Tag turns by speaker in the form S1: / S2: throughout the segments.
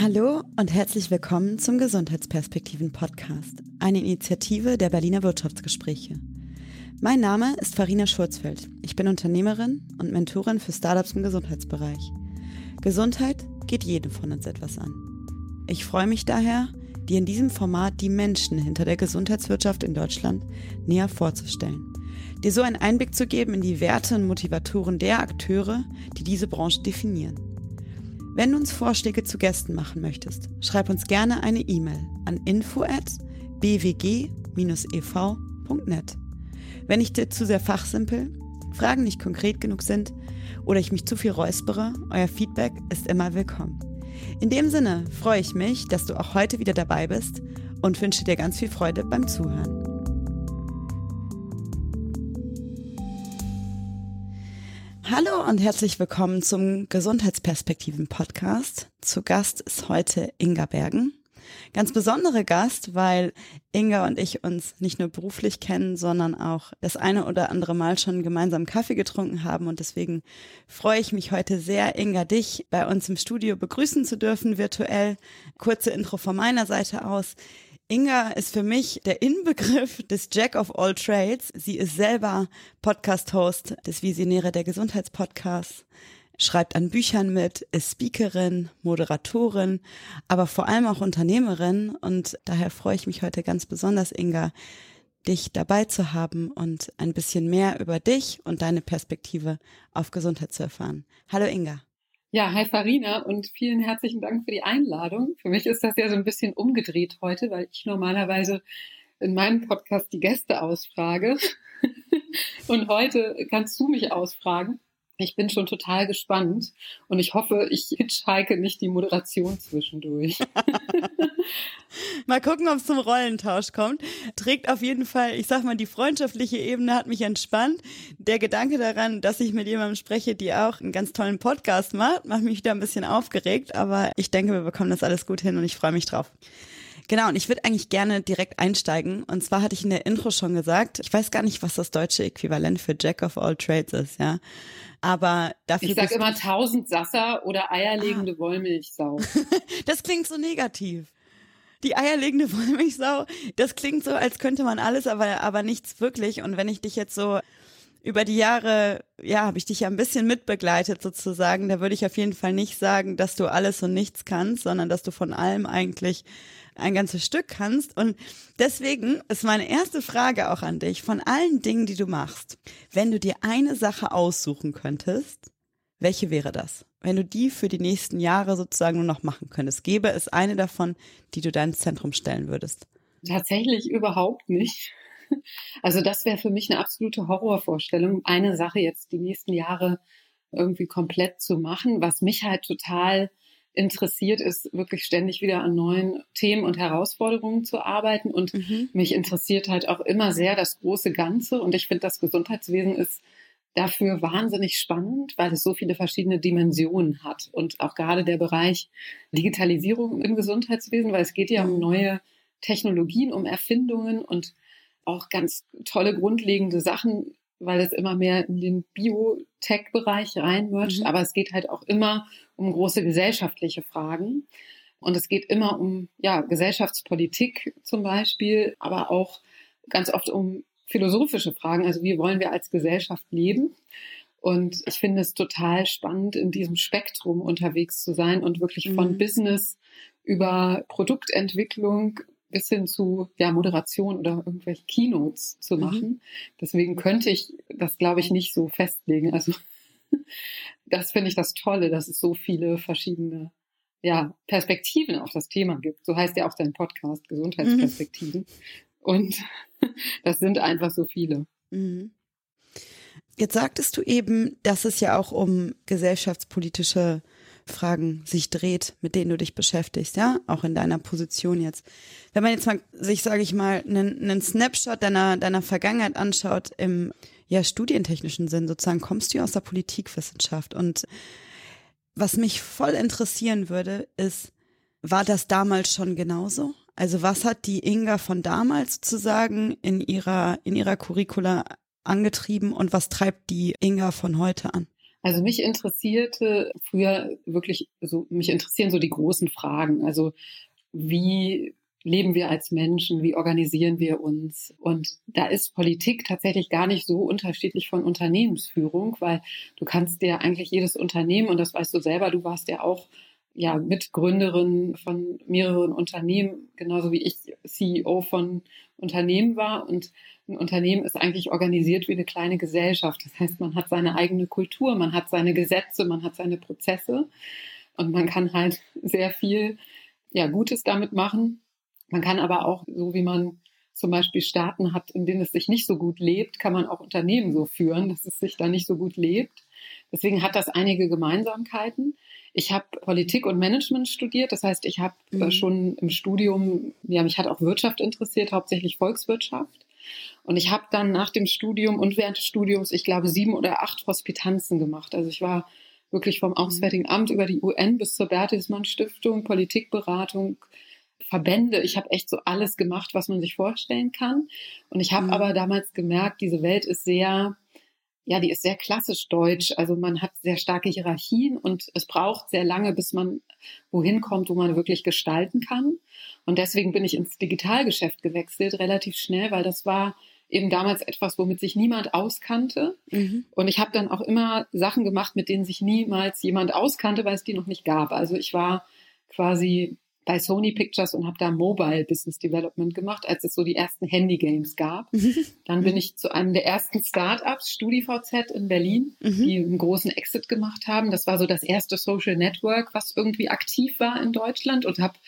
S1: Hallo und herzlich willkommen zum Gesundheitsperspektiven Podcast, eine Initiative der Berliner Wirtschaftsgespräche. Mein Name ist Farina Schurzfeld. Ich bin Unternehmerin und Mentorin für Startups im Gesundheitsbereich. Gesundheit geht jedem von uns etwas an. Ich freue mich daher, dir in diesem Format die Menschen hinter der Gesundheitswirtschaft in Deutschland näher vorzustellen. Dir so einen Einblick zu geben in die Werte und Motivatoren der Akteure, die diese Branche definieren. Wenn du uns Vorschläge zu Gästen machen möchtest, schreib uns gerne eine E-Mail an info@bwg-ev.net. Wenn ich dir zu sehr fachsimpel, Fragen nicht konkret genug sind oder ich mich zu viel räuspere, euer Feedback ist immer willkommen. In dem Sinne freue ich mich, dass du auch heute wieder dabei bist und wünsche dir ganz viel Freude beim Zuhören. Hallo und herzlich willkommen zum Gesundheitsperspektiven Podcast. Zu Gast ist heute Inga Bergen. Ganz besondere Gast, weil Inga und ich uns nicht nur beruflich kennen, sondern auch das eine oder andere Mal schon gemeinsam Kaffee getrunken haben. Und deswegen freue ich mich heute sehr, Inga, dich bei uns im Studio begrüßen zu dürfen, virtuell. Kurze Intro von meiner Seite aus. Inga ist für mich der Inbegriff des Jack of all Trades. Sie ist selber Podcast-Host des Visionäre der Gesundheitspodcasts, schreibt an Büchern mit, ist Speakerin, Moderatorin, aber vor allem auch Unternehmerin. Und daher freue ich mich heute ganz besonders, Inga, dich dabei zu haben und ein bisschen mehr über dich und deine Perspektive auf Gesundheit zu erfahren. Hallo Inga.
S2: Ja, hi Farina und vielen herzlichen Dank für die Einladung. Für mich ist das ja so ein bisschen umgedreht heute, weil ich normalerweise in meinem Podcast die Gäste ausfrage. Und heute kannst du mich ausfragen. Ich bin schon total gespannt und ich hoffe, ich hitchhike nicht die Moderation zwischendurch.
S1: mal gucken, ob es zum Rollentausch kommt. Trägt auf jeden Fall, ich sag mal, die freundschaftliche Ebene hat mich entspannt. Der Gedanke daran, dass ich mit jemandem spreche, die auch einen ganz tollen Podcast macht, macht mich wieder ein bisschen aufgeregt, aber ich denke, wir bekommen das alles gut hin und ich freue mich drauf. Genau, und ich würde eigentlich gerne direkt einsteigen. Und zwar hatte ich in der Intro schon gesagt, ich weiß gar nicht, was das deutsche Äquivalent für Jack of all Trades ist, ja. Aber dafür.
S2: Ich sage immer tausend Sasser oder eierlegende ah. Wollmilchsau.
S1: das klingt so negativ. Die eierlegende Wollmilchsau, das klingt so, als könnte man alles, aber, aber nichts wirklich. Und wenn ich dich jetzt so über die Jahre, ja, habe ich dich ja ein bisschen mitbegleitet sozusagen. Da würde ich auf jeden Fall nicht sagen, dass du alles und nichts kannst, sondern dass du von allem eigentlich ein ganzes Stück kannst. Und deswegen ist meine erste Frage auch an dich, von allen Dingen, die du machst, wenn du dir eine Sache aussuchen könntest, welche wäre das? Wenn du die für die nächsten Jahre sozusagen nur noch machen könntest, gäbe es eine davon, die du da ins Zentrum stellen würdest?
S2: Tatsächlich überhaupt nicht. Also das wäre für mich eine absolute Horrorvorstellung, eine Sache jetzt die nächsten Jahre irgendwie komplett zu machen. Was mich halt total interessiert ist, wirklich ständig wieder an neuen Themen und Herausforderungen zu arbeiten. Und mhm. mich interessiert halt auch immer sehr das große Ganze. Und ich finde, das Gesundheitswesen ist dafür wahnsinnig spannend, weil es so viele verschiedene Dimensionen hat. Und auch gerade der Bereich Digitalisierung im Gesundheitswesen, weil es geht ja um mhm. neue Technologien, um Erfindungen und auch ganz tolle grundlegende Sachen, weil es immer mehr in den Biotech-Bereich reinmercht. Mhm. Aber es geht halt auch immer um große gesellschaftliche Fragen. Und es geht immer um ja, Gesellschaftspolitik zum Beispiel, aber auch ganz oft um philosophische Fragen. Also wie wollen wir als Gesellschaft leben? Und ich finde es total spannend, in diesem Spektrum unterwegs zu sein und wirklich von mhm. Business über Produktentwicklung bis hin zu ja, Moderation oder irgendwelche Keynotes zu mhm. machen. Mhm. Deswegen könnte ich das, glaube ich, nicht so festlegen. Also das finde ich das Tolle, dass es so viele verschiedene ja, Perspektiven auf das Thema gibt. So heißt ja auch dein Podcast, Gesundheitsperspektiven. Mhm. Und das sind einfach so viele. Mhm.
S1: Jetzt sagtest du eben, dass es ja auch um gesellschaftspolitische Fragen sich dreht, mit denen du dich beschäftigst, ja, auch in deiner Position jetzt. Wenn man jetzt mal sich, sage ich mal, einen, einen Snapshot deiner deiner Vergangenheit anschaut im ja studientechnischen Sinn, sozusagen kommst du aus der Politikwissenschaft und was mich voll interessieren würde, ist, war das damals schon genauso? Also was hat die Inga von damals sozusagen in ihrer in ihrer Curricula angetrieben und was treibt die Inga von heute an?
S2: Also mich interessierte früher wirklich so, mich interessieren so die großen Fragen. Also wie leben wir als Menschen? Wie organisieren wir uns? Und da ist Politik tatsächlich gar nicht so unterschiedlich von Unternehmensführung, weil du kannst dir eigentlich jedes Unternehmen, und das weißt du selber, du warst ja auch ja, Mitgründerin von mehreren Unternehmen, genauso wie ich CEO von Unternehmen war. Und ein Unternehmen ist eigentlich organisiert wie eine kleine Gesellschaft. Das heißt, man hat seine eigene Kultur, man hat seine Gesetze, man hat seine Prozesse und man kann halt sehr viel ja, Gutes damit machen. Man kann aber auch, so wie man zum Beispiel Staaten hat, in denen es sich nicht so gut lebt, kann man auch Unternehmen so führen, dass es sich da nicht so gut lebt. Deswegen hat das einige Gemeinsamkeiten. Ich habe Politik und Management studiert, das heißt, ich habe äh, mhm. schon im Studium, ja, mich hat auch Wirtschaft interessiert, hauptsächlich Volkswirtschaft. Und ich habe dann nach dem Studium und während des Studiums, ich glaube, sieben oder acht Hospitanzen gemacht. Also ich war wirklich vom mhm. Auswärtigen Amt über die UN bis zur Bertelsmann Stiftung, Politikberatung, Verbände. Ich habe echt so alles gemacht, was man sich vorstellen kann. Und ich habe mhm. aber damals gemerkt, diese Welt ist sehr, ja, die ist sehr klassisch deutsch. Also man hat sehr starke Hierarchien und es braucht sehr lange, bis man wohin kommt, wo man wirklich gestalten kann. Und deswegen bin ich ins Digitalgeschäft gewechselt, relativ schnell, weil das war eben damals etwas, womit sich niemand auskannte. Mhm. Und ich habe dann auch immer Sachen gemacht, mit denen sich niemals jemand auskannte, weil es die noch nicht gab. Also ich war quasi bei Sony Pictures und habe da Mobile Business Development gemacht, als es so die ersten Handy-Games gab. Mhm. Dann bin ich zu einem der ersten Startups, StudiVZ in Berlin, mhm. die einen großen Exit gemacht haben. Das war so das erste Social Network, was irgendwie aktiv war in Deutschland und habe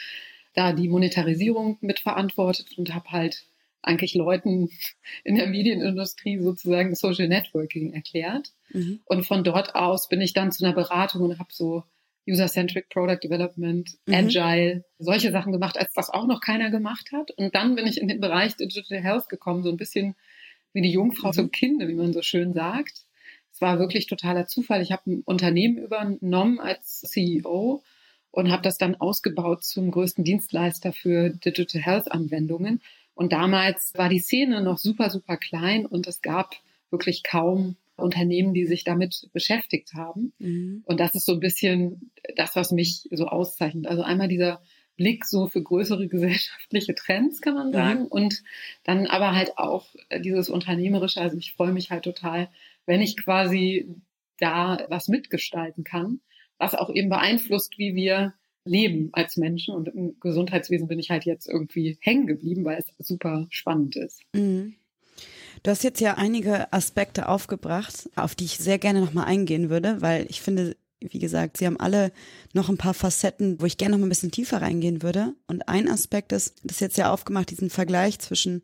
S2: da die Monetarisierung mitverantwortet und habe halt eigentlich Leuten in der Medienindustrie sozusagen Social Networking erklärt. Mhm. Und von dort aus bin ich dann zu einer Beratung und habe so User-Centric Product Development, mhm. Agile, solche Sachen gemacht, als das auch noch keiner gemacht hat. Und dann bin ich in den Bereich Digital Health gekommen, so ein bisschen wie die Jungfrau mhm. zum Kinde, wie man so schön sagt. Es war wirklich totaler Zufall. Ich habe ein Unternehmen übernommen als CEO und habe das dann ausgebaut zum größten Dienstleister für Digital Health Anwendungen. Und damals war die Szene noch super, super klein und es gab wirklich kaum Unternehmen, die sich damit beschäftigt haben. Mhm. Und das ist so ein bisschen das, was mich so auszeichnet. Also einmal dieser Blick so für größere gesellschaftliche Trends, kann man mhm. sagen. Mhm. Und dann aber halt auch dieses Unternehmerische. Also ich freue mich halt total, wenn ich quasi da was mitgestalten kann, was auch eben beeinflusst, wie wir leben als Menschen. Und im Gesundheitswesen bin ich halt jetzt irgendwie hängen geblieben, weil es super spannend ist.
S1: Mhm. Du hast jetzt ja einige Aspekte aufgebracht, auf die ich sehr gerne nochmal eingehen würde, weil ich finde, wie gesagt, sie haben alle noch ein paar Facetten, wo ich gerne noch mal ein bisschen tiefer reingehen würde. Und ein Aspekt ist, das ist jetzt ja aufgemacht, diesen Vergleich zwischen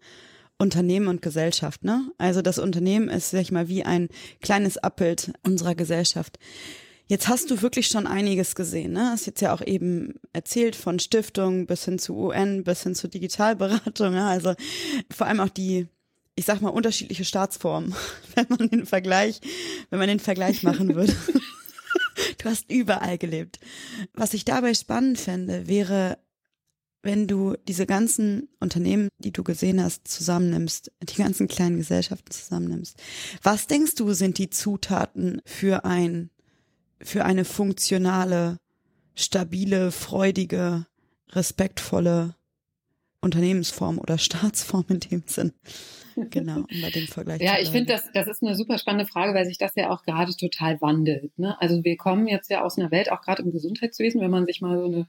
S1: Unternehmen und Gesellschaft, ne? Also das Unternehmen ist, sag ich mal, wie ein kleines Abbild unserer Gesellschaft. Jetzt hast du wirklich schon einiges gesehen, ne? Hast jetzt ja auch eben erzählt von Stiftung bis hin zu UN, bis hin zu Digitalberatung, ne? also vor allem auch die ich sag mal, unterschiedliche Staatsformen, wenn man den Vergleich, wenn man den Vergleich machen würde. du hast überall gelebt. Was ich dabei spannend fände, wäre, wenn du diese ganzen Unternehmen, die du gesehen hast, zusammennimmst, die ganzen kleinen Gesellschaften zusammennimmst. Was denkst du, sind die Zutaten für ein, für eine funktionale, stabile, freudige, respektvolle Unternehmensform oder Staatsform in dem Sinn? Genau, um bei dem Vergleich
S2: Ja, ich finde, das, das ist eine super spannende Frage, weil sich das ja auch gerade total wandelt. Ne? Also wir kommen jetzt ja aus einer Welt, auch gerade im Gesundheitswesen, wenn man sich mal so eine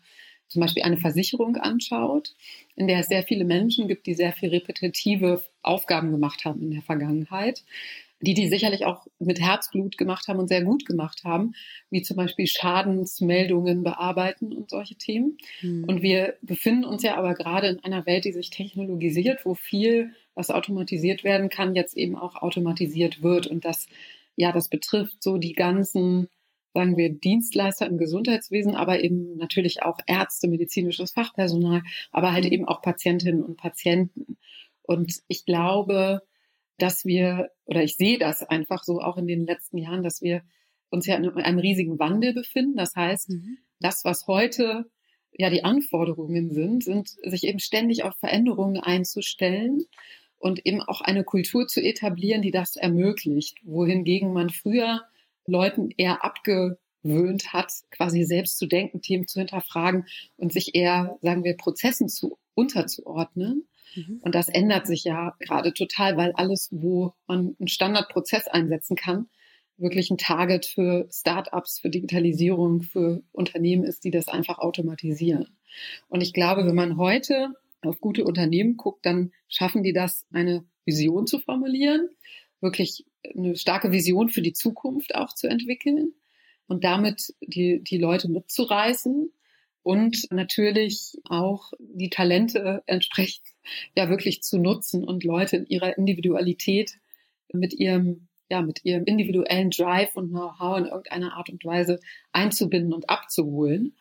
S2: zum Beispiel eine Versicherung anschaut, in der es sehr viele Menschen gibt, die sehr viel repetitive Aufgaben gemacht haben in der Vergangenheit, die die sicherlich auch mit Herzblut gemacht haben und sehr gut gemacht haben, wie zum Beispiel Schadensmeldungen bearbeiten und solche Themen. Mhm. Und wir befinden uns ja aber gerade in einer Welt, die sich technologisiert, wo viel, was automatisiert werden kann, jetzt eben auch automatisiert wird. Und das, ja, das betrifft so die ganzen, sagen wir, Dienstleister im Gesundheitswesen, aber eben natürlich auch Ärzte, medizinisches Fachpersonal, aber halt mhm. eben auch Patientinnen und Patienten. Und ich glaube, dass wir, oder ich sehe das einfach so auch in den letzten Jahren, dass wir uns ja in einem riesigen Wandel befinden. Das heißt, mhm. das, was heute ja die Anforderungen sind, sind sich eben ständig auf Veränderungen einzustellen und eben auch eine Kultur zu etablieren, die das ermöglicht. Wohingegen man früher Leuten eher abgewöhnt hat, quasi selbst zu denken, Themen zu hinterfragen und sich eher, sagen wir, Prozessen zu unterzuordnen. Mhm. Und das ändert sich ja gerade total, weil alles, wo man einen Standardprozess einsetzen kann, wirklich ein Target für Startups, für Digitalisierung, für Unternehmen ist, die das einfach automatisieren. Und ich glaube, wenn man heute auf gute Unternehmen guckt, dann schaffen die das, eine Vision zu formulieren, wirklich eine starke Vision für die Zukunft auch zu entwickeln und damit die, die Leute mitzureißen und natürlich auch die Talente entsprechend ja wirklich zu nutzen und Leute in ihrer Individualität mit ihrem ja, mit ihrem individuellen Drive und Know-how in irgendeiner Art und Weise einzubinden und abzuholen.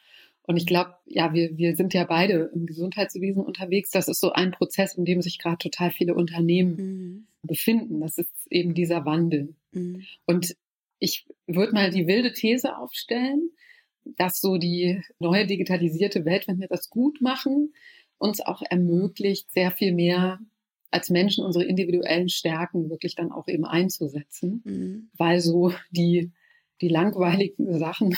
S2: Und ich glaube, ja, wir, wir sind ja beide im Gesundheitswesen unterwegs. Das ist so ein Prozess, in dem sich gerade total viele Unternehmen mhm. befinden. Das ist eben dieser Wandel. Mhm. Und ich würde mal die wilde These aufstellen, dass so die neue digitalisierte Welt, wenn wir das gut machen, uns auch ermöglicht, sehr viel mehr als Menschen unsere individuellen Stärken wirklich dann auch eben einzusetzen, mhm. weil so die, die langweiligen Sachen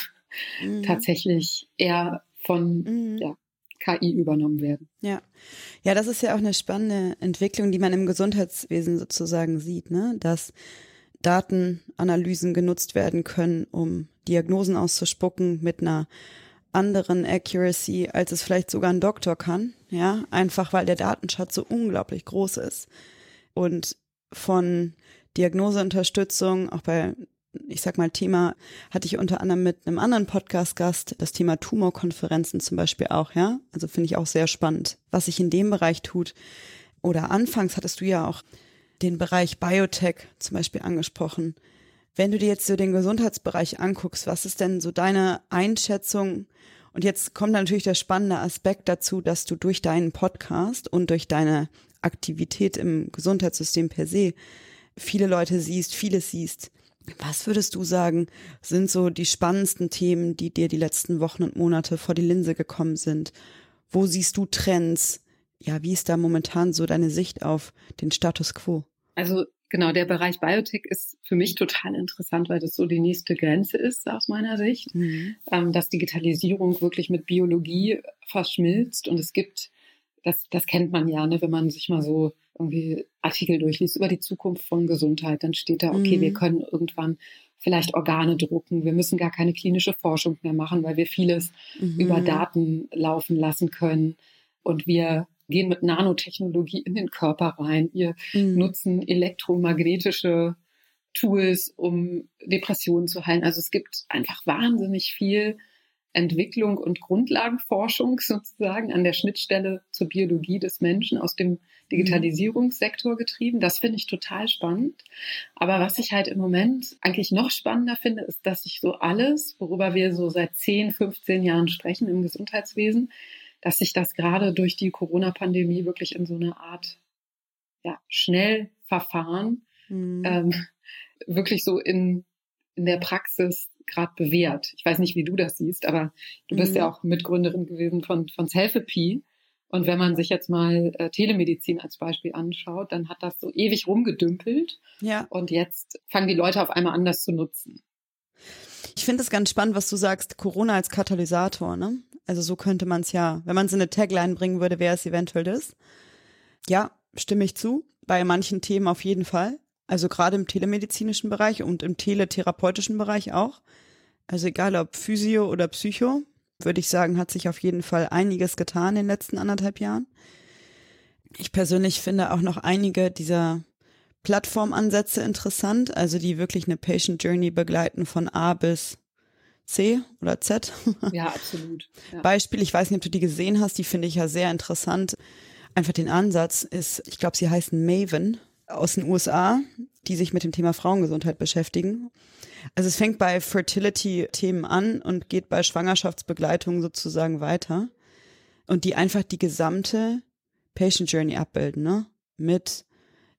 S2: mhm. tatsächlich eher von mhm. ja, KI übernommen werden.
S1: Ja. Ja, das ist ja auch eine spannende Entwicklung, die man im Gesundheitswesen sozusagen sieht, ne? Dass Datenanalysen genutzt werden können, um Diagnosen auszuspucken mit einer anderen Accuracy, als es vielleicht sogar ein Doktor kann, ja, einfach weil der Datenschatz so unglaublich groß ist. Und von Diagnoseunterstützung, auch bei, ich sag mal, Thema, hatte ich unter anderem mit einem anderen Podcast-Gast das Thema Tumorkonferenzen zum Beispiel auch, ja. Also finde ich auch sehr spannend, was sich in dem Bereich tut. Oder anfangs hattest du ja auch den Bereich Biotech zum Beispiel angesprochen. Wenn du dir jetzt so den Gesundheitsbereich anguckst, was ist denn so deine Einschätzung? Und jetzt kommt natürlich der spannende Aspekt dazu, dass du durch deinen Podcast und durch deine Aktivität im Gesundheitssystem per se viele Leute siehst, vieles siehst. Was würdest du sagen, sind so die spannendsten Themen, die dir die letzten Wochen und Monate vor die Linse gekommen sind? Wo siehst du Trends? Ja, wie ist da momentan so deine Sicht auf den Status quo?
S2: Also Genau, der Bereich Biotech ist für mich total interessant, weil das so die nächste Grenze ist aus meiner Sicht, mhm. ähm, dass Digitalisierung wirklich mit Biologie verschmilzt und es gibt, das, das kennt man ja, ne, wenn man sich mal so irgendwie Artikel durchliest über die Zukunft von Gesundheit, dann steht da, okay, mhm. wir können irgendwann vielleicht Organe drucken, wir müssen gar keine klinische Forschung mehr machen, weil wir vieles mhm. über Daten laufen lassen können und wir gehen mit Nanotechnologie in den Körper rein. Wir mhm. nutzen elektromagnetische Tools, um Depressionen zu heilen. Also es gibt einfach wahnsinnig viel Entwicklung und Grundlagenforschung sozusagen an der Schnittstelle zur Biologie des Menschen aus dem Digitalisierungssektor getrieben. Das finde ich total spannend. Aber was ich halt im Moment eigentlich noch spannender finde, ist, dass sich so alles, worüber wir so seit 10, 15 Jahren sprechen im Gesundheitswesen, dass sich das gerade durch die Corona-Pandemie wirklich in so eine Art ja, Schnellverfahren mhm. ähm, wirklich so in, in der Praxis gerade bewährt. Ich weiß nicht, wie du das siehst, aber du bist mhm. ja auch Mitgründerin gewesen von, von Selfie. Und wenn man sich jetzt mal äh, Telemedizin als Beispiel anschaut, dann hat das so ewig rumgedümpelt. Ja. Und jetzt fangen die Leute auf einmal an, das zu nutzen.
S1: Ich finde es ganz spannend, was du sagst, Corona als Katalysator, ne? Also so könnte man es ja, wenn man es in eine Tagline bringen würde, wäre es eventuell das. Ja, stimme ich zu. Bei manchen Themen auf jeden Fall. Also gerade im telemedizinischen Bereich und im teletherapeutischen Bereich auch. Also egal ob Physio oder Psycho, würde ich sagen, hat sich auf jeden Fall einiges getan in den letzten anderthalb Jahren. Ich persönlich finde auch noch einige dieser Plattformansätze interessant, also die wirklich eine Patient Journey begleiten von A bis C oder Z.
S2: Ja, absolut. Ja.
S1: Beispiel, ich weiß nicht, ob du die gesehen hast, die finde ich ja sehr interessant. Einfach den Ansatz ist, ich glaube, sie heißen Maven aus den USA, die sich mit dem Thema Frauengesundheit beschäftigen. Also es fängt bei Fertility-Themen an und geht bei Schwangerschaftsbegleitung sozusagen weiter. Und die einfach die gesamte Patient Journey abbilden, ne? Mit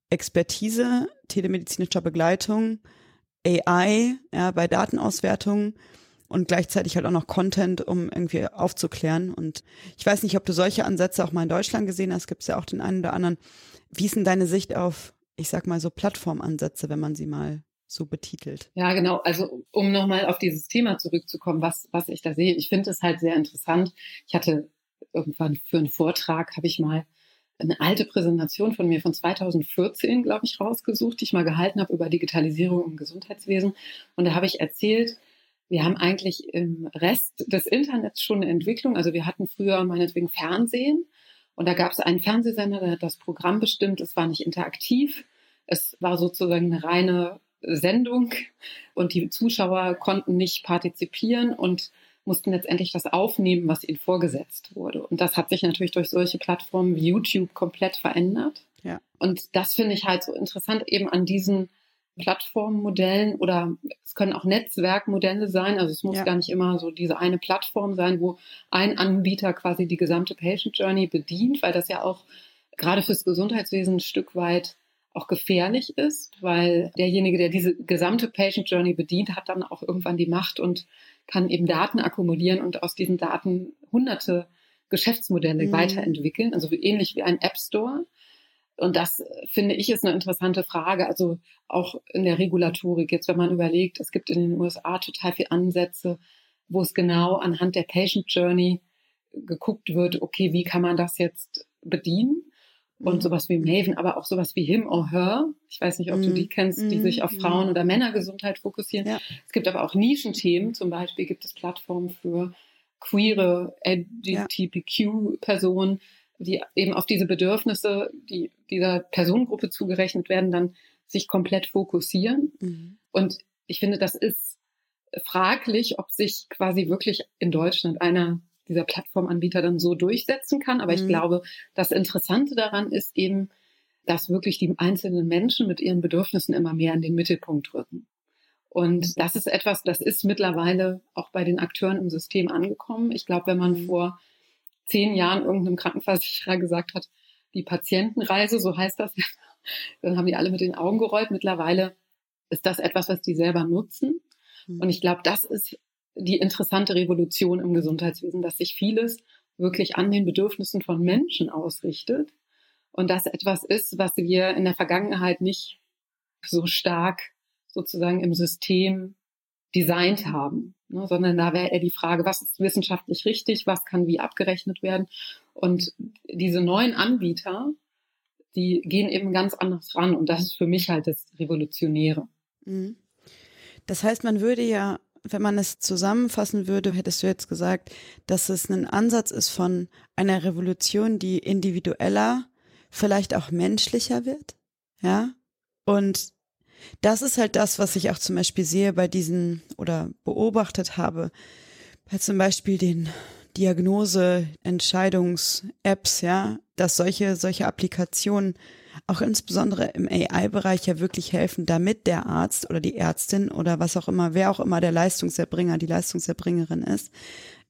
S1: Expertise, telemedizinischer Begleitung, AI, ja, bei Datenauswertung und gleichzeitig halt auch noch Content, um irgendwie aufzuklären. Und ich weiß nicht, ob du solche Ansätze auch mal in Deutschland gesehen hast, gibt es ja auch den einen oder anderen. Wie ist denn deine Sicht auf, ich sag mal so Plattformansätze, wenn man sie mal so betitelt.
S2: Ja, genau. Also um nochmal auf dieses Thema zurückzukommen, was, was ich da sehe. Ich finde es halt sehr interessant. Ich hatte irgendwann für einen Vortrag, habe ich mal eine alte Präsentation von mir von 2014, glaube ich, rausgesucht, die ich mal gehalten habe über Digitalisierung im Gesundheitswesen. Und da habe ich erzählt, wir haben eigentlich im Rest des Internets schon eine Entwicklung. Also wir hatten früher meinetwegen Fernsehen und da gab es einen Fernsehsender, der hat das Programm bestimmt. Es war nicht interaktiv. Es war sozusagen eine reine Sendung und die Zuschauer konnten nicht partizipieren und mussten letztendlich das aufnehmen, was ihnen vorgesetzt wurde. Und das hat sich natürlich durch solche Plattformen wie YouTube komplett verändert.
S1: Ja.
S2: Und das finde ich halt so interessant eben an diesen Plattformmodellen oder es können auch Netzwerkmodelle sein. Also es muss ja. gar nicht immer so diese eine Plattform sein, wo ein Anbieter quasi die gesamte Patient Journey bedient, weil das ja auch gerade fürs Gesundheitswesen ein Stück weit auch gefährlich ist, weil derjenige, der diese gesamte Patient Journey bedient, hat dann auch irgendwann die Macht und kann eben Daten akkumulieren und aus diesen Daten hunderte Geschäftsmodelle mhm. weiterentwickeln, also ähnlich wie ein App Store. Und das finde ich ist eine interessante Frage. Also auch in der Regulatorik, jetzt wenn man überlegt, es gibt in den USA total viele Ansätze, wo es genau anhand der Patient Journey geguckt wird, okay, wie kann man das jetzt bedienen? und mhm. sowas wie Maven, aber auch sowas wie Him or Her. Ich weiß nicht, ob du die mhm. kennst, die mhm. sich auf Frauen- oder Männergesundheit fokussieren. Ja. Es gibt aber auch Nischenthemen. Zum Beispiel gibt es Plattformen für queere LGBTQ-Personen, die eben auf diese Bedürfnisse, die dieser Personengruppe zugerechnet werden, dann sich komplett fokussieren. Mhm. Und ich finde, das ist fraglich, ob sich quasi wirklich in Deutschland einer dieser Plattformanbieter dann so durchsetzen kann. Aber mhm. ich glaube, das Interessante daran ist eben, dass wirklich die einzelnen Menschen mit ihren Bedürfnissen immer mehr in den Mittelpunkt rücken. Und das ist etwas, das ist mittlerweile auch bei den Akteuren im System angekommen. Ich glaube, wenn man mhm. vor zehn Jahren irgendeinem Krankenversicherer gesagt hat, die Patientenreise, so heißt das, dann haben die alle mit den Augen gerollt. Mittlerweile ist das etwas, was die selber nutzen. Mhm. Und ich glaube, das ist die interessante Revolution im Gesundheitswesen, dass sich vieles wirklich an den Bedürfnissen von Menschen ausrichtet und das etwas ist, was wir in der Vergangenheit nicht so stark sozusagen im System designt haben, ne, sondern da wäre eher die Frage, was ist wissenschaftlich richtig, was kann wie abgerechnet werden. Und diese neuen Anbieter, die gehen eben ganz anders ran und das ist für mich halt das Revolutionäre. Mhm.
S1: Das heißt, man würde ja wenn man es zusammenfassen würde, hättest du jetzt gesagt, dass es ein Ansatz ist von einer Revolution, die individueller, vielleicht auch menschlicher wird, ja? Und das ist halt das, was ich auch zum Beispiel sehe bei diesen oder beobachtet habe, bei zum Beispiel den Diagnose-Entscheidungs-Apps, ja, dass solche, solche Applikationen auch insbesondere im AI-Bereich ja wirklich helfen, damit der Arzt oder die Ärztin oder was auch immer, wer auch immer der Leistungserbringer, die Leistungserbringerin ist,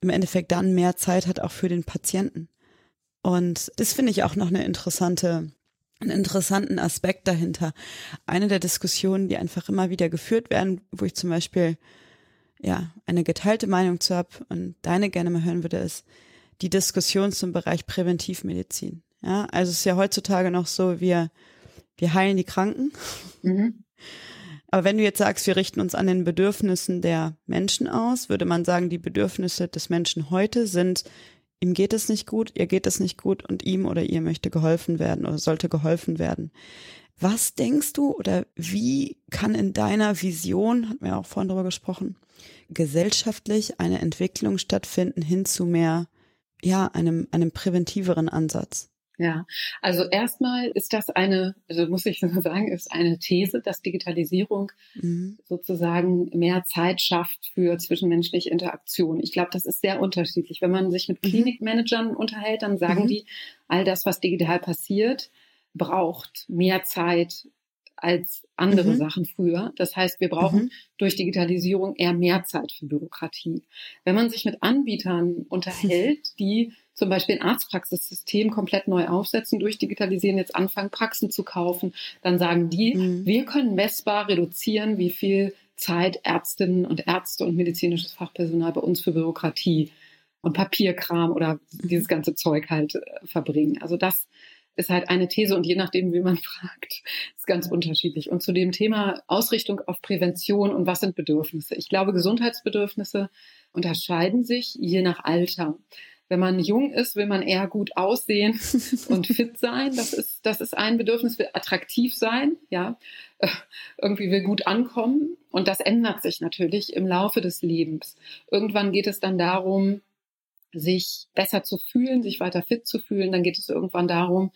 S1: im Endeffekt dann mehr Zeit hat auch für den Patienten. Und das finde ich auch noch eine interessante, einen interessanten Aspekt dahinter. Eine der Diskussionen, die einfach immer wieder geführt werden, wo ich zum Beispiel ja eine geteilte Meinung zu habe und deine gerne mal hören würde, ist die Diskussion zum Bereich Präventivmedizin. Ja, also es ist ja heutzutage noch so, wir, wir heilen die Kranken. Mhm. Aber wenn du jetzt sagst, wir richten uns an den Bedürfnissen der Menschen aus, würde man sagen, die Bedürfnisse des Menschen heute sind, ihm geht es nicht gut, ihr geht es nicht gut und ihm oder ihr möchte geholfen werden oder sollte geholfen werden. Was denkst du oder wie kann in deiner Vision, hat mir auch vorhin darüber gesprochen, gesellschaftlich eine Entwicklung stattfinden hin zu mehr, ja, einem, einem präventiveren Ansatz?
S2: Ja, also erstmal ist das eine, also muss ich sagen, ist eine These, dass Digitalisierung mhm. sozusagen mehr Zeit schafft für zwischenmenschliche Interaktion. Ich glaube, das ist sehr unterschiedlich. Wenn man sich mit mhm. Klinikmanagern unterhält, dann sagen mhm. die, all das, was digital passiert, braucht mehr Zeit als andere mhm. Sachen früher. Das heißt, wir brauchen mhm. durch Digitalisierung eher mehr Zeit für Bürokratie. Wenn man sich mit Anbietern unterhält, die zum Beispiel ein Arztpraxissystem komplett neu aufsetzen, durch Digitalisieren jetzt anfangen, Praxen zu kaufen, dann sagen die, mhm. wir können messbar reduzieren, wie viel Zeit Ärztinnen und Ärzte und medizinisches Fachpersonal bei uns für Bürokratie und Papierkram oder dieses ganze Zeug halt äh, verbringen. Also das ist halt eine These und je nachdem, wie man fragt, ist ganz unterschiedlich. Und zu dem Thema Ausrichtung auf Prävention und was sind Bedürfnisse? Ich glaube, Gesundheitsbedürfnisse unterscheiden sich je nach Alter. Wenn man jung ist, will man eher gut aussehen und fit sein. Das ist, das ist ein Bedürfnis, will attraktiv sein, ja. Irgendwie will gut ankommen. Und das ändert sich natürlich im Laufe des Lebens. Irgendwann geht es dann darum, sich besser zu fühlen, sich weiter fit zu fühlen. Dann geht es irgendwann darum,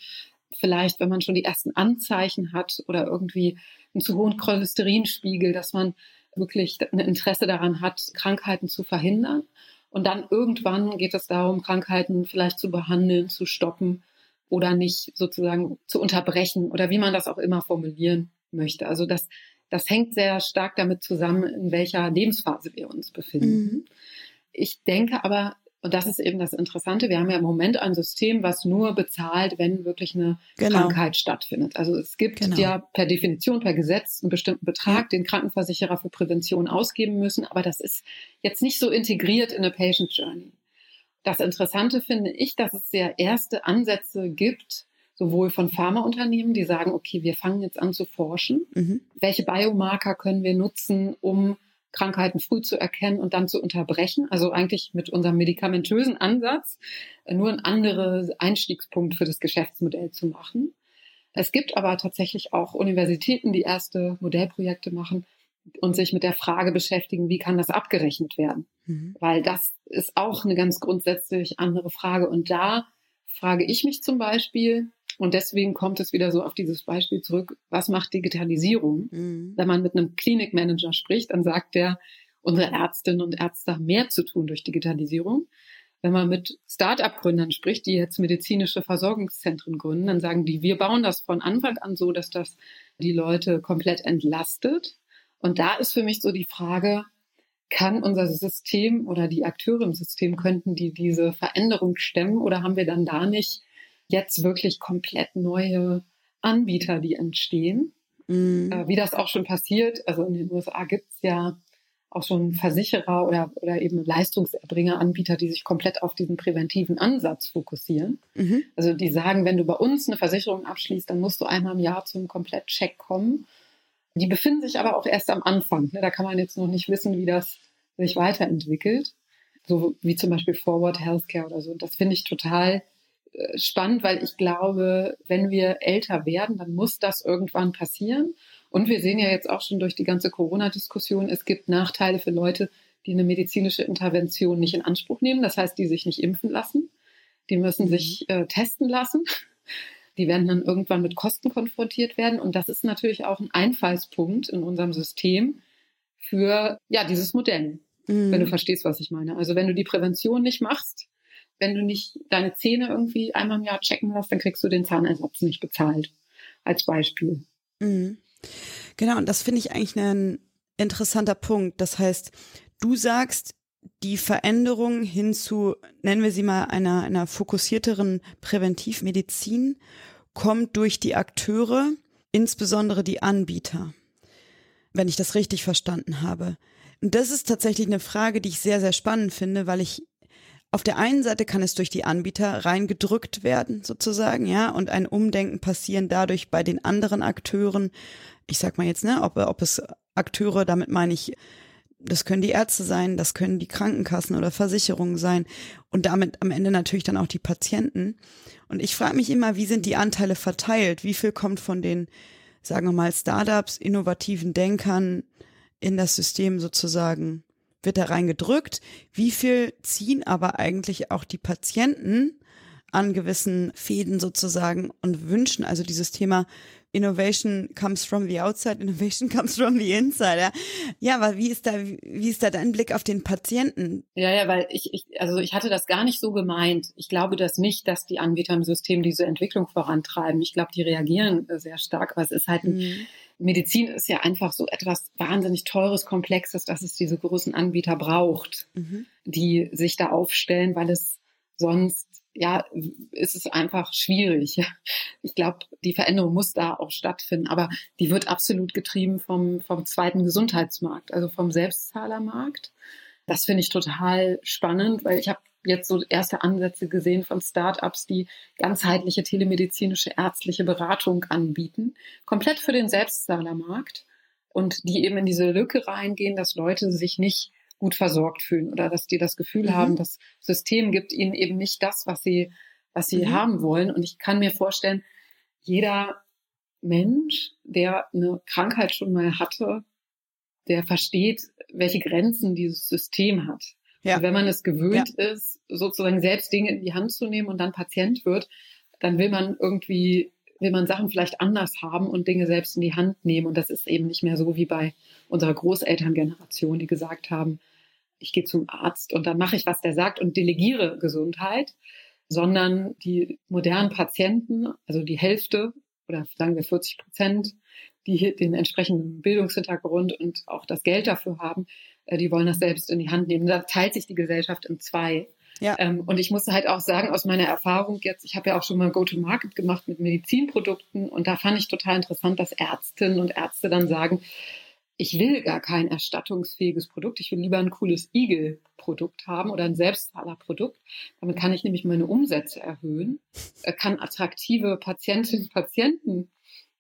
S2: vielleicht, wenn man schon die ersten Anzeichen hat oder irgendwie einen zu hohen Cholesterinspiegel, dass man wirklich ein Interesse daran hat, Krankheiten zu verhindern. Und dann irgendwann geht es darum, Krankheiten vielleicht zu behandeln, zu stoppen oder nicht sozusagen zu unterbrechen oder wie man das auch immer formulieren möchte. Also das, das hängt sehr stark damit zusammen, in welcher Lebensphase wir uns befinden. Mhm. Ich denke aber, und das ist eben das Interessante. Wir haben ja im Moment ein System, was nur bezahlt, wenn wirklich eine genau. Krankheit stattfindet. Also es gibt genau. ja per Definition, per Gesetz einen bestimmten Betrag, den Krankenversicherer für Prävention ausgeben müssen. Aber das ist jetzt nicht so integriert in eine Patient Journey. Das Interessante finde ich, dass es sehr erste Ansätze gibt, sowohl von Pharmaunternehmen, die sagen, okay, wir fangen jetzt an zu forschen. Mhm. Welche Biomarker können wir nutzen, um Krankheiten früh zu erkennen und dann zu unterbrechen. Also eigentlich mit unserem medikamentösen Ansatz äh, nur ein anderer Einstiegspunkt für das Geschäftsmodell zu machen. Es gibt aber tatsächlich auch Universitäten, die erste Modellprojekte machen und sich mit der Frage beschäftigen, wie kann das abgerechnet werden? Mhm. Weil das ist auch eine ganz grundsätzlich andere Frage. Und da frage ich mich zum Beispiel, und deswegen kommt es wieder so auf dieses Beispiel zurück, was macht Digitalisierung? Mhm. Wenn man mit einem Klinikmanager spricht, dann sagt der, unsere Ärztinnen und Ärzte haben mehr zu tun durch Digitalisierung. Wenn man mit Start-up-Gründern spricht, die jetzt medizinische Versorgungszentren gründen, dann sagen die, wir bauen das von Anfang an so, dass das die Leute komplett entlastet. Und da ist für mich so die Frage, kann unser System oder die Akteure im System, könnten die diese Veränderung stemmen oder haben wir dann da nicht jetzt wirklich komplett neue Anbieter, die entstehen. Mhm. Äh, wie das auch schon passiert, also in den USA gibt es ja auch schon Versicherer oder, oder eben Leistungserbringer, Anbieter, die sich komplett auf diesen präventiven Ansatz fokussieren. Mhm. Also die sagen, wenn du bei uns eine Versicherung abschließt, dann musst du einmal im Jahr zum Komplettcheck kommen. Die befinden sich aber auch erst am Anfang. Ne? Da kann man jetzt noch nicht wissen, wie das sich weiterentwickelt. So wie zum Beispiel Forward Healthcare oder so. Und das finde ich total spannend, weil ich glaube, wenn wir älter werden, dann muss das irgendwann passieren. Und wir sehen ja jetzt auch schon durch die ganze Corona-Diskussion, es gibt Nachteile für Leute, die eine medizinische Intervention nicht in Anspruch nehmen. Das heißt, die sich nicht impfen lassen. Die müssen sich mhm. äh, testen lassen. Die werden dann irgendwann mit Kosten konfrontiert werden. Und das ist natürlich auch ein Einfallspunkt in unserem System für ja dieses Modell, mhm. wenn du mhm. verstehst, was ich meine. Also wenn du die Prävention nicht machst, wenn du nicht deine Zähne irgendwie einmal im Jahr checken lässt, dann kriegst du den Zahnersatz nicht bezahlt. Als Beispiel.
S1: Mhm. Genau, und das finde ich eigentlich ein interessanter Punkt. Das heißt, du sagst, die Veränderung hin zu, nennen wir sie mal, einer, einer fokussierteren Präventivmedizin kommt durch die Akteure, insbesondere die Anbieter, wenn ich das richtig verstanden habe. Und das ist tatsächlich eine Frage, die ich sehr, sehr spannend finde, weil ich auf der einen Seite kann es durch die Anbieter reingedrückt werden, sozusagen, ja, und ein Umdenken passieren dadurch bei den anderen Akteuren. Ich sag mal jetzt, ne, ob, ob es Akteure, damit meine ich, das können die Ärzte sein, das können die Krankenkassen oder Versicherungen sein und damit am Ende natürlich dann auch die Patienten. Und ich frage mich immer, wie sind die Anteile verteilt? Wie viel kommt von den, sagen wir mal, Startups, innovativen Denkern in das System sozusagen wird da reingedrückt. Wie viel ziehen aber eigentlich auch die Patienten an gewissen Fäden sozusagen und wünschen, also dieses Thema Innovation comes from the outside, Innovation comes from the inside. Ja, ja aber wie ist da, wie ist da dein Blick auf den Patienten?
S2: Ja, ja, weil ich, ich, also ich hatte das gar nicht so gemeint. Ich glaube das nicht, dass die Anbieter im System diese Entwicklung vorantreiben. Ich glaube, die reagieren sehr stark, aber es ist halt ein, mhm. Medizin ist ja einfach so etwas wahnsinnig teures, komplexes, dass es diese großen Anbieter braucht, mhm. die sich da aufstellen, weil es sonst ja, ist es einfach schwierig. Ich glaube, die Veränderung muss da auch stattfinden, aber die wird absolut getrieben vom, vom zweiten Gesundheitsmarkt, also vom Selbstzahlermarkt. Das finde ich total spannend, weil ich habe jetzt so erste Ansätze gesehen von Startups, die ganzheitliche telemedizinische ärztliche Beratung anbieten, komplett für den Selbstzahlermarkt und die eben in diese Lücke reingehen, dass Leute sich nicht gut versorgt fühlen oder dass die das Gefühl mhm. haben, das System gibt ihnen eben nicht das, was sie, was sie mhm. haben wollen. Und ich kann mir vorstellen, jeder Mensch, der eine Krankheit schon mal hatte, der versteht, welche Grenzen dieses System hat. Ja. wenn man es gewöhnt ja. ist, sozusagen selbst Dinge in die Hand zu nehmen und dann Patient wird, dann will man irgendwie, will man Sachen vielleicht anders haben und Dinge selbst in die Hand nehmen. Und das ist eben nicht mehr so wie bei unserer Großelterngeneration, die gesagt haben, ich gehe zum Arzt und dann mache ich, was der sagt und delegiere Gesundheit, sondern die modernen Patienten, also die Hälfte oder sagen wir 40 Prozent, die hier den entsprechenden Bildungshintergrund und auch das Geld dafür haben, äh, die wollen das selbst in die Hand nehmen. Da teilt sich die Gesellschaft in zwei. Ja. Ähm, und ich muss halt auch sagen, aus meiner Erfahrung jetzt, ich habe ja auch schon mal Go-to-Market gemacht mit Medizinprodukten und da fand ich total interessant, dass Ärztinnen und Ärzte dann sagen, ich will gar kein erstattungsfähiges Produkt, ich will lieber ein cooles Igel-Produkt haben oder ein Selbstzahlerprodukt. Damit kann ich nämlich meine Umsätze erhöhen, äh, kann attraktive Patientinnen und Patienten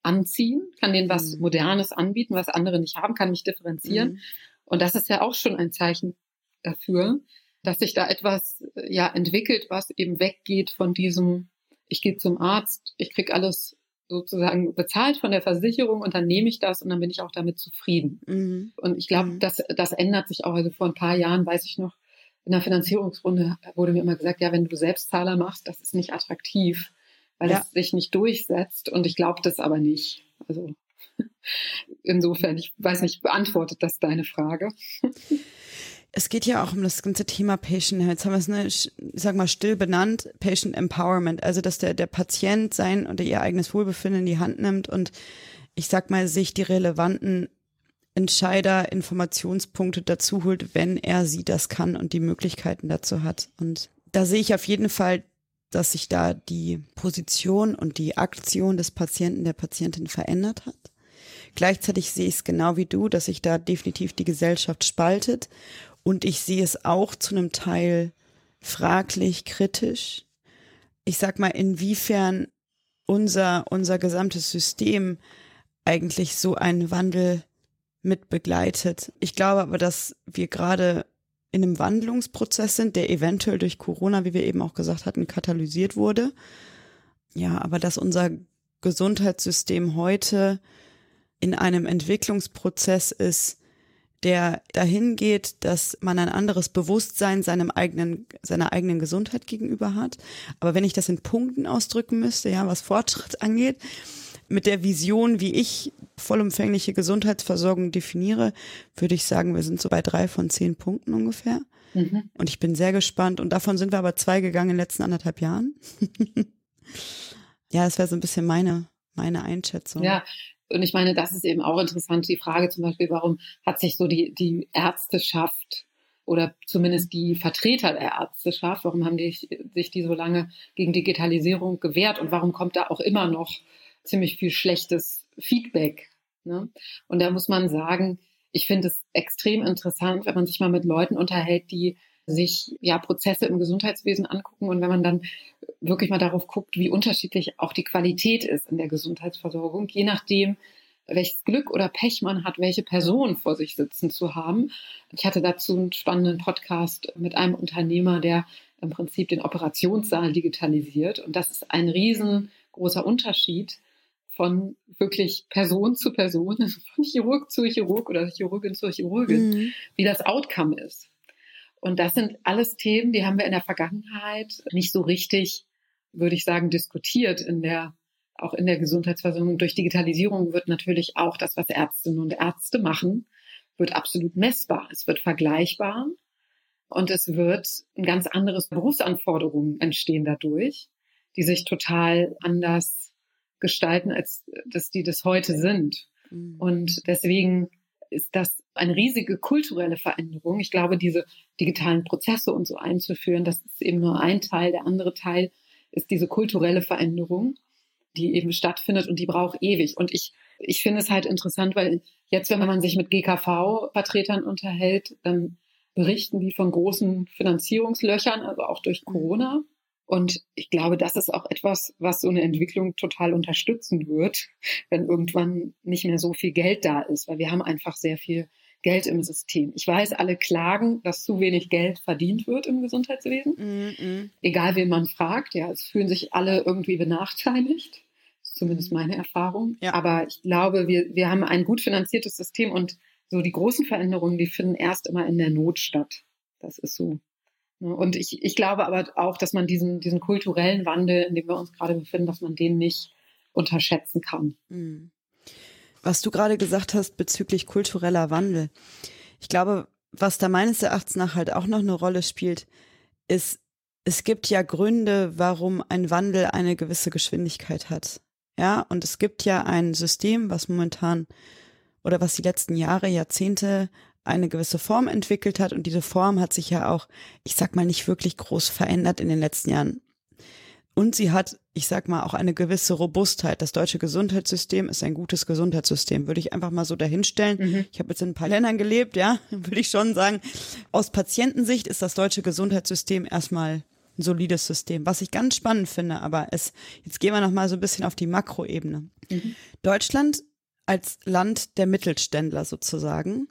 S2: anziehen, kann denen was mhm. Modernes anbieten, was andere nicht haben, kann mich differenzieren. Mhm. Und das ist ja auch schon ein Zeichen dafür, dass sich da etwas ja entwickelt, was eben weggeht von diesem, ich gehe zum Arzt, ich krieg alles sozusagen bezahlt von der Versicherung und dann nehme ich das und dann bin ich auch damit zufrieden. Mhm. Und ich glaube, mhm. das, das ändert sich auch. Also vor ein paar Jahren weiß ich noch, in der Finanzierungsrunde wurde mir immer gesagt, ja, wenn du Selbstzahler machst, das ist nicht attraktiv weil ja. es sich nicht durchsetzt. Und ich glaube das aber nicht. Also insofern, ich weiß nicht, beantwortet das deine Frage?
S1: Es geht ja auch um das ganze Thema Patient. Jetzt haben wir es, ne, ich sag mal, still benannt, Patient Empowerment. Also, dass der, der Patient sein oder ihr eigenes Wohlbefinden in die Hand nimmt und ich sag mal, sich die relevanten Entscheider Informationspunkte dazu holt, wenn er sie das kann und die Möglichkeiten dazu hat. Und da sehe ich auf jeden Fall dass sich da die Position und die Aktion des Patienten, der Patientin verändert hat. Gleichzeitig sehe ich es genau wie du, dass sich da definitiv die Gesellschaft spaltet und ich sehe es auch zu einem Teil fraglich, kritisch. Ich sag mal, inwiefern unser, unser gesamtes System eigentlich so einen Wandel mit begleitet. Ich glaube aber, dass wir gerade in einem Wandlungsprozess sind, der eventuell durch Corona, wie wir eben auch gesagt hatten, katalysiert wurde. Ja, aber dass unser Gesundheitssystem heute in einem Entwicklungsprozess ist, der dahin geht, dass man ein anderes Bewusstsein seinem eigenen, seiner eigenen Gesundheit gegenüber hat. Aber wenn ich das in Punkten ausdrücken müsste, ja, was Fortschritt angeht, mit der Vision, wie ich vollumfängliche Gesundheitsversorgung definiere, würde ich sagen, wir sind so bei drei von zehn Punkten ungefähr. Mhm. Und ich bin sehr gespannt. Und davon sind wir aber zwei gegangen in den letzten anderthalb Jahren. ja, das wäre so ein bisschen meine, meine Einschätzung.
S2: Ja, und ich meine, das ist eben auch interessant, die Frage zum Beispiel, warum hat sich so die, die Ärzteschaft oder zumindest die Vertreter der Ärzteschaft, warum haben die sich die so lange gegen Digitalisierung gewehrt und warum kommt da auch immer noch ziemlich viel schlechtes Feedback. Ne? Und da muss man sagen, ich finde es extrem interessant, wenn man sich mal mit Leuten unterhält, die sich ja Prozesse im Gesundheitswesen angucken und wenn man dann wirklich mal darauf guckt, wie unterschiedlich auch die Qualität ist in der Gesundheitsversorgung, je nachdem, welches Glück oder Pech man hat, welche Person vor sich sitzen zu haben. Ich hatte dazu einen spannenden Podcast mit einem Unternehmer, der im Prinzip den Operationssaal digitalisiert und das ist ein riesengroßer Unterschied von wirklich Person zu Person, von Chirurg zu Chirurg oder Chirurgin zu Chirurgin, mhm. wie das Outcome ist. Und das sind alles Themen, die haben wir in der Vergangenheit nicht so richtig, würde ich sagen, diskutiert in der, auch in der Gesundheitsversorgung. Durch Digitalisierung wird natürlich auch das, was Ärztinnen und Ärzte machen, wird absolut messbar. Es wird vergleichbar und es wird ein ganz anderes Berufsanforderungen entstehen dadurch, die sich total anders gestalten, als dass die das heute sind. Mhm. Und deswegen ist das eine riesige kulturelle Veränderung. Ich glaube, diese digitalen Prozesse und so einzuführen, das ist eben nur ein Teil. Der andere Teil ist diese kulturelle Veränderung, die eben stattfindet und die braucht ewig. Und ich, ich finde es halt interessant, weil jetzt, wenn man sich mit GKV-Vertretern unterhält, dann berichten die von großen Finanzierungslöchern, also auch durch Corona. Und ich glaube, das ist auch etwas, was so eine Entwicklung total unterstützen wird, wenn irgendwann nicht mehr so viel Geld da ist, weil wir haben einfach sehr viel Geld im System. Ich weiß, alle klagen, dass zu wenig Geld verdient wird im Gesundheitswesen. Mm -mm. Egal, wen man fragt, ja, es fühlen sich alle irgendwie benachteiligt. Das ist zumindest mhm. meine Erfahrung. Ja. Aber ich glaube, wir, wir haben ein gut finanziertes System und so die großen Veränderungen, die finden erst immer in der Not statt. Das ist so. Und ich, ich glaube aber auch, dass man diesen, diesen kulturellen Wandel, in dem wir uns gerade befinden, dass man den nicht unterschätzen kann.
S1: Mhm. Was du gerade gesagt hast bezüglich kultureller Wandel. Ich glaube, was da meines Erachtens nach halt auch noch eine Rolle spielt, ist, es gibt ja Gründe, warum ein Wandel eine gewisse Geschwindigkeit hat. Ja, und es gibt ja ein System, was momentan oder was die letzten Jahre, Jahrzehnte eine gewisse Form entwickelt hat und diese Form hat sich ja auch, ich sag mal, nicht wirklich groß verändert in den letzten Jahren. Und sie hat, ich sag mal, auch eine gewisse Robustheit. Das deutsche Gesundheitssystem ist ein gutes Gesundheitssystem, würde ich einfach mal so dahinstellen. Mhm. Ich habe jetzt in ein paar Ländern gelebt, ja, würde ich schon sagen. Aus Patientensicht ist das deutsche Gesundheitssystem erstmal ein solides System, was ich ganz spannend finde. Aber es, jetzt gehen wir noch mal so ein bisschen auf die Makroebene. Mhm. Deutschland als Land der Mittelständler sozusagen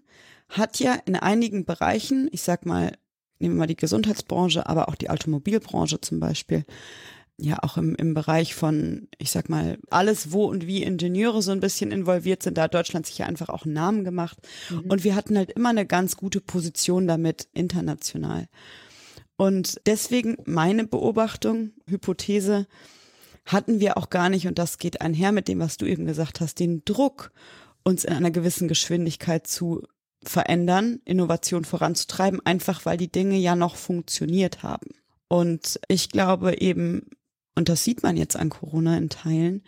S1: hat ja in einigen Bereichen, ich sag mal, nehmen wir mal die Gesundheitsbranche, aber auch die Automobilbranche zum Beispiel, ja auch im, im Bereich von, ich sag mal, alles, wo und wie Ingenieure so ein bisschen involviert sind, da hat Deutschland sich ja einfach auch einen Namen gemacht. Mhm. Und wir hatten halt immer eine ganz gute Position damit international. Und deswegen meine Beobachtung, Hypothese, hatten wir auch gar nicht, und das geht einher mit dem, was du eben gesagt hast, den Druck, uns in einer gewissen Geschwindigkeit zu verändern, Innovation voranzutreiben, einfach weil die Dinge ja noch funktioniert haben. Und ich glaube eben, und das sieht man jetzt an Corona in Teilen,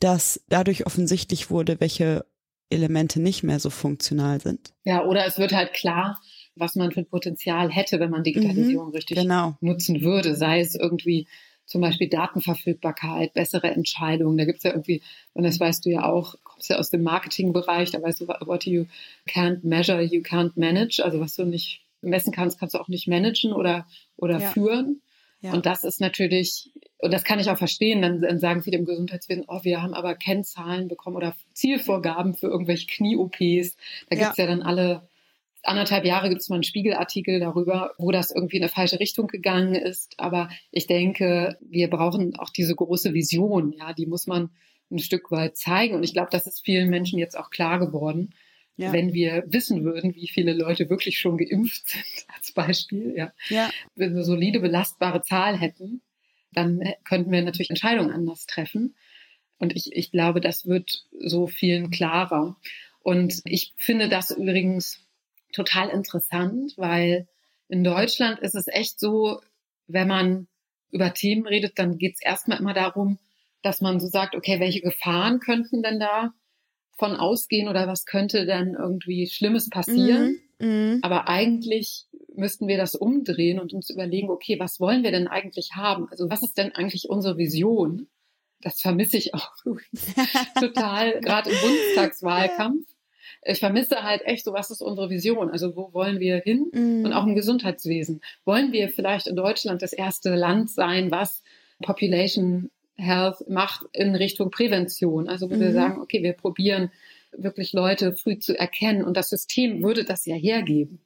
S1: dass dadurch offensichtlich wurde, welche Elemente nicht mehr so funktional sind.
S2: Ja, oder es wird halt klar, was man für ein Potenzial hätte, wenn man Digitalisierung mhm, richtig genau. nutzen würde, sei es irgendwie zum Beispiel Datenverfügbarkeit, bessere Entscheidungen. Da gibt's ja irgendwie, und das weißt du ja auch, kommst ja aus dem Marketingbereich, da weißt du, what you can't measure, you can't manage. Also was du nicht messen kannst, kannst du auch nicht managen oder, oder ja. führen. Ja. Und das ist natürlich, und das kann ich auch verstehen, dann, dann sagen viele im Gesundheitswesen, oh, wir haben aber Kennzahlen bekommen oder Zielvorgaben für irgendwelche Knie-OPs. Da gibt's ja. ja dann alle anderthalb Jahre gibt es mal einen Spiegelartikel darüber, wo das irgendwie in eine falsche Richtung gegangen ist. Aber ich denke, wir brauchen auch diese große Vision. Ja, die muss man ein Stück weit zeigen. Und ich glaube, das ist vielen Menschen jetzt auch klar geworden. Ja. Wenn wir wissen würden, wie viele Leute wirklich schon geimpft sind, als Beispiel, ja. ja. Wenn wir solide belastbare Zahl hätten, dann könnten wir natürlich Entscheidungen anders treffen. Und ich, ich glaube, das wird so vielen klarer. Und ich finde das übrigens total interessant, weil in Deutschland ist es echt so, wenn man über Themen redet, dann geht es erstmal immer darum, dass man so sagt, okay, welche Gefahren könnten denn da von ausgehen oder was könnte denn irgendwie Schlimmes passieren? Mm, mm. Aber eigentlich müssten wir das umdrehen und uns überlegen, okay, was wollen wir denn eigentlich haben? Also was ist denn eigentlich unsere Vision? Das vermisse ich auch total, gerade im Bundestagswahlkampf ich vermisse halt echt so, was ist unsere Vision? Also wo wollen wir hin? Mhm. Und auch im Gesundheitswesen. Wollen wir vielleicht in Deutschland das erste Land sein, was Population Health macht in Richtung Prävention? Also wo mhm. wir sagen, okay, wir probieren wirklich Leute früh zu erkennen und das System würde das ja hergeben.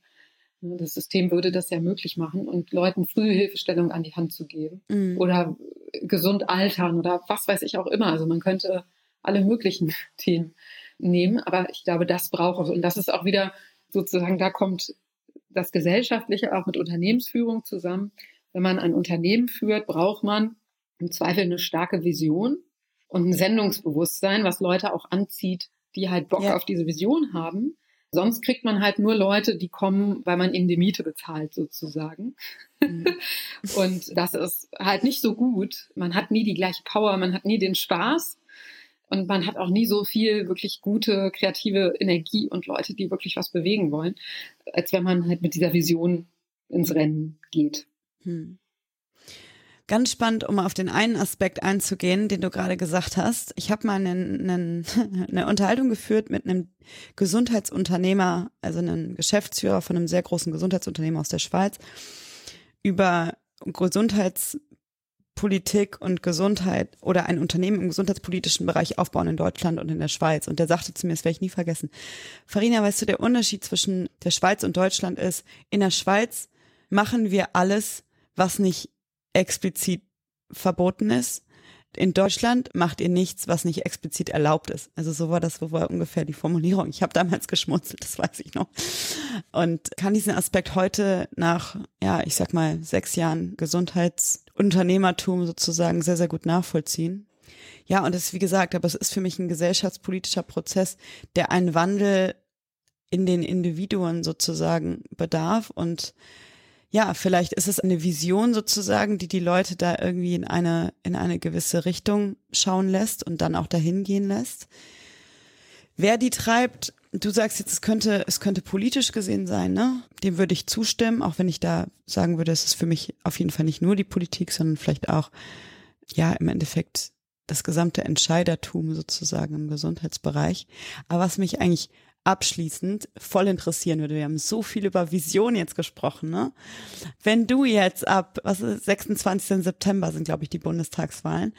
S2: Das System würde das ja möglich machen und Leuten frühe Hilfestellung an die Hand zu geben mhm. oder gesund altern oder was weiß ich auch immer. Also man könnte alle möglichen Themen nehmen. Aber ich glaube, das braucht es. Und das ist auch wieder sozusagen, da kommt das Gesellschaftliche auch mit Unternehmensführung zusammen. Wenn man ein Unternehmen führt, braucht man im Zweifel eine starke Vision und ein Sendungsbewusstsein, was Leute auch anzieht, die halt Bock ja. auf diese Vision haben. Sonst kriegt man halt nur Leute, die kommen, weil man ihnen die Miete bezahlt, sozusagen. Mhm. und das ist halt nicht so gut. Man hat nie die gleiche Power, man hat nie den Spaß. Und man hat auch nie so viel wirklich gute, kreative Energie und Leute, die wirklich was bewegen wollen, als wenn man halt mit dieser Vision ins Rennen geht. Hm.
S1: Ganz spannend, um auf den einen Aspekt einzugehen, den du gerade gesagt hast. Ich habe mal einen, einen, eine Unterhaltung geführt mit einem Gesundheitsunternehmer, also einem Geschäftsführer von einem sehr großen Gesundheitsunternehmen aus der Schweiz, über Gesundheitspolitik und Gesundheit oder ein Unternehmen im gesundheitspolitischen Bereich aufbauen in Deutschland und in der Schweiz. Und der sagte zu mir, das werde ich nie vergessen. Farina, weißt du, der Unterschied zwischen der Schweiz und Deutschland ist, in der Schweiz machen wir alles, was nicht explizit verboten ist. In Deutschland macht ihr nichts, was nicht explizit erlaubt ist. Also so war das, so war ungefähr die Formulierung. Ich habe damals geschmunzelt, das weiß ich noch. Und kann diesen Aspekt heute nach, ja, ich sag mal, sechs Jahren Gesundheitsunternehmertum sozusagen sehr, sehr gut nachvollziehen. Ja, und es ist wie gesagt, aber es ist für mich ein gesellschaftspolitischer Prozess, der einen Wandel in den Individuen sozusagen bedarf und ja, vielleicht ist es eine Vision sozusagen, die die Leute da irgendwie in eine, in eine gewisse Richtung schauen lässt und dann auch dahin gehen lässt. Wer die treibt, du sagst jetzt, es könnte, es könnte politisch gesehen sein, ne? Dem würde ich zustimmen, auch wenn ich da sagen würde, es ist für mich auf jeden Fall nicht nur die Politik, sondern vielleicht auch, ja, im Endeffekt das gesamte Entscheidertum sozusagen im Gesundheitsbereich. Aber was mich eigentlich abschließend voll interessieren würde. Wir haben so viel über Vision jetzt gesprochen, ne? Wenn du jetzt ab, was ist, 26. September sind, glaube ich, die Bundestagswahlen.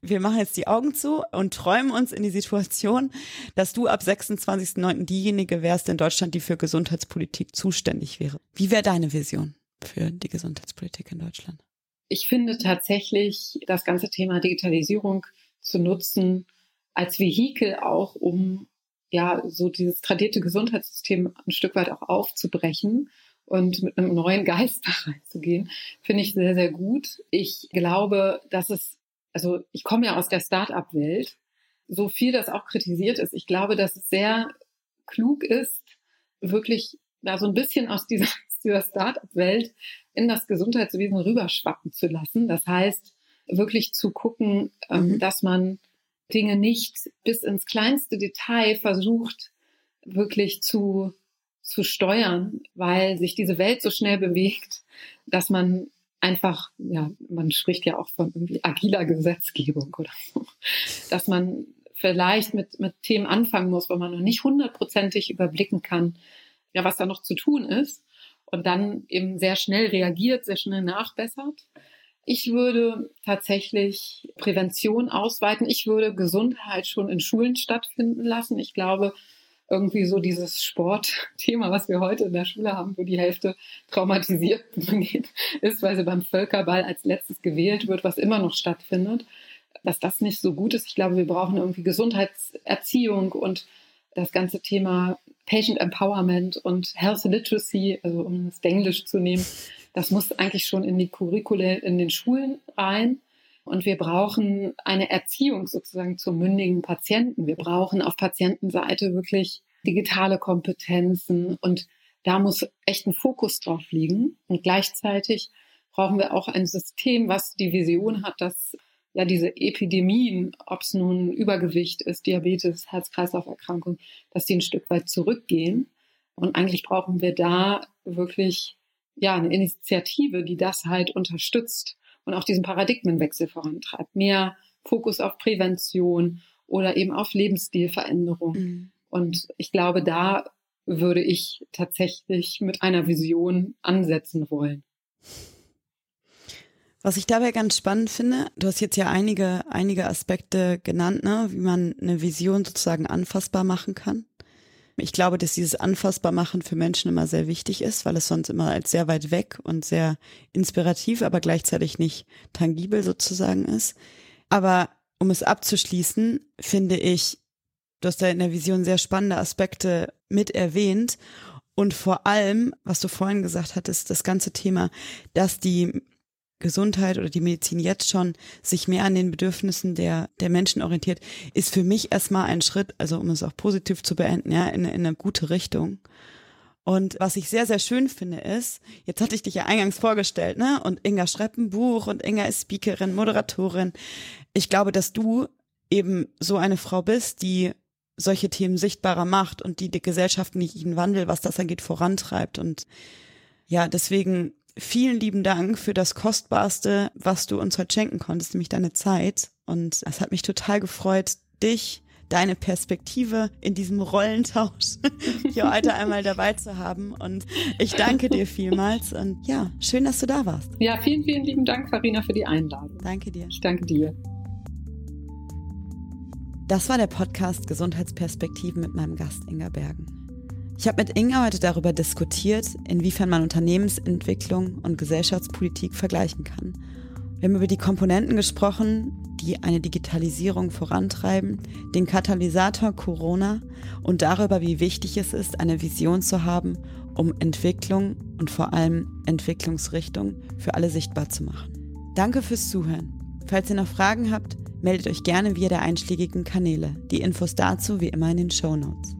S1: Wir machen jetzt die Augen zu und träumen uns in die Situation, dass du ab 26.9. diejenige wärst in Deutschland, die für Gesundheitspolitik zuständig wäre. Wie wäre deine Vision für die Gesundheitspolitik in Deutschland?
S2: Ich finde tatsächlich das ganze Thema Digitalisierung zu nutzen als Vehikel auch, um ja, so dieses tradierte Gesundheitssystem ein Stück weit auch aufzubrechen und mit einem neuen Geist da reinzugehen, finde ich sehr, sehr gut. Ich glaube, dass es, also ich komme ja aus der Start-up-Welt, so viel das auch kritisiert ist. Ich glaube, dass es sehr klug ist, wirklich da so ein bisschen aus dieser, dieser Start-up-Welt in das Gesundheitswesen rüberschwappen zu lassen. Das heißt, wirklich zu gucken, ähm, mhm. dass man Dinge nicht bis ins kleinste Detail versucht, wirklich zu, zu steuern, weil sich diese Welt so schnell bewegt, dass man einfach, ja, man spricht ja auch von irgendwie agiler Gesetzgebung oder so, dass man vielleicht mit, mit Themen anfangen muss, wo man noch nicht hundertprozentig überblicken kann, ja, was da noch zu tun ist und dann eben sehr schnell reagiert, sehr schnell nachbessert. Ich würde tatsächlich Prävention ausweiten. Ich würde Gesundheit schon in Schulen stattfinden lassen. Ich glaube, irgendwie so dieses Sportthema, was wir heute in der Schule haben, wo die Hälfte traumatisiert ist, weil sie beim Völkerball als letztes gewählt wird, was immer noch stattfindet, dass das nicht so gut ist. Ich glaube, wir brauchen irgendwie Gesundheitserziehung und das ganze Thema Patient Empowerment und Health Literacy, also um es Englisch zu nehmen, das muss eigentlich schon in die Curricula in den Schulen rein. Und wir brauchen eine Erziehung sozusagen zum mündigen Patienten. Wir brauchen auf Patientenseite wirklich digitale Kompetenzen und da muss echt ein Fokus drauf liegen. Und gleichzeitig brauchen wir auch ein System, was die Vision hat, dass ja diese Epidemien, ob es nun Übergewicht ist, Diabetes, Herz-Kreislauf-Erkrankung, dass die ein Stück weit zurückgehen. Und eigentlich brauchen wir da wirklich ja, eine Initiative, die das halt unterstützt und auch diesen Paradigmenwechsel vorantreibt. Mehr Fokus auf Prävention oder eben auf Lebensstilveränderung. Mhm. Und ich glaube, da würde ich tatsächlich mit einer Vision ansetzen wollen.
S1: Was ich dabei ganz spannend finde, du hast jetzt ja einige, einige Aspekte genannt, ne, wie man eine Vision sozusagen anfassbar machen kann. Ich glaube, dass dieses Anfassbarmachen für Menschen immer sehr wichtig ist, weil es sonst immer als sehr weit weg und sehr inspirativ, aber gleichzeitig nicht tangibel sozusagen ist. Aber um es abzuschließen, finde ich, du hast da in der Vision sehr spannende Aspekte mit erwähnt. Und vor allem, was du vorhin gesagt hattest, das ganze Thema, dass die Gesundheit oder die Medizin jetzt schon sich mehr an den Bedürfnissen der, der Menschen orientiert, ist für mich erstmal ein Schritt, also um es auch positiv zu beenden, ja, in, in eine gute Richtung. Und was ich sehr, sehr schön finde ist, jetzt hatte ich dich ja eingangs vorgestellt, ne? Und Inga schreibt ein Buch und Inga ist Speakerin, Moderatorin. Ich glaube, dass du eben so eine Frau bist, die solche Themen sichtbarer macht und die die gesellschaftlichen Wandel, was das angeht, vorantreibt. Und ja, deswegen vielen lieben Dank für das Kostbarste, was du uns heute schenken konntest, nämlich deine Zeit. Und es hat mich total gefreut, dich deine Perspektive in diesem Rollentausch hier heute einmal dabei zu haben. Und ich danke dir vielmals und ja, schön, dass du da warst.
S2: Ja, vielen, vielen lieben Dank, Farina, für die Einladung.
S1: Danke dir.
S2: Ich danke dir.
S1: Das war der Podcast Gesundheitsperspektiven mit meinem Gast Inga Bergen. Ich habe mit Inga heute darüber diskutiert, inwiefern man Unternehmensentwicklung und Gesellschaftspolitik vergleichen kann. Wir haben über die Komponenten gesprochen, die eine Digitalisierung vorantreiben, den Katalysator Corona und darüber, wie wichtig es ist, eine Vision zu haben, um Entwicklung und vor allem Entwicklungsrichtung für alle sichtbar zu machen. Danke fürs Zuhören. Falls ihr noch Fragen habt, meldet euch gerne via der einschlägigen Kanäle. Die Infos dazu wie immer in den Show Notes.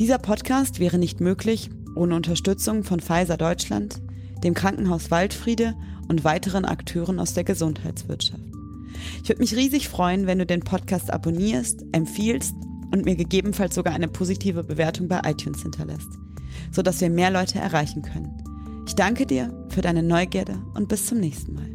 S1: Dieser Podcast wäre nicht möglich ohne Unterstützung von Pfizer Deutschland, dem Krankenhaus Waldfriede und weiteren Akteuren aus der Gesundheitswirtschaft. Ich würde mich riesig freuen, wenn du den Podcast abonnierst, empfiehlst und mir gegebenenfalls sogar eine positive Bewertung bei iTunes hinterlässt, sodass wir mehr Leute erreichen können. Ich danke dir für deine Neugierde und bis zum nächsten Mal.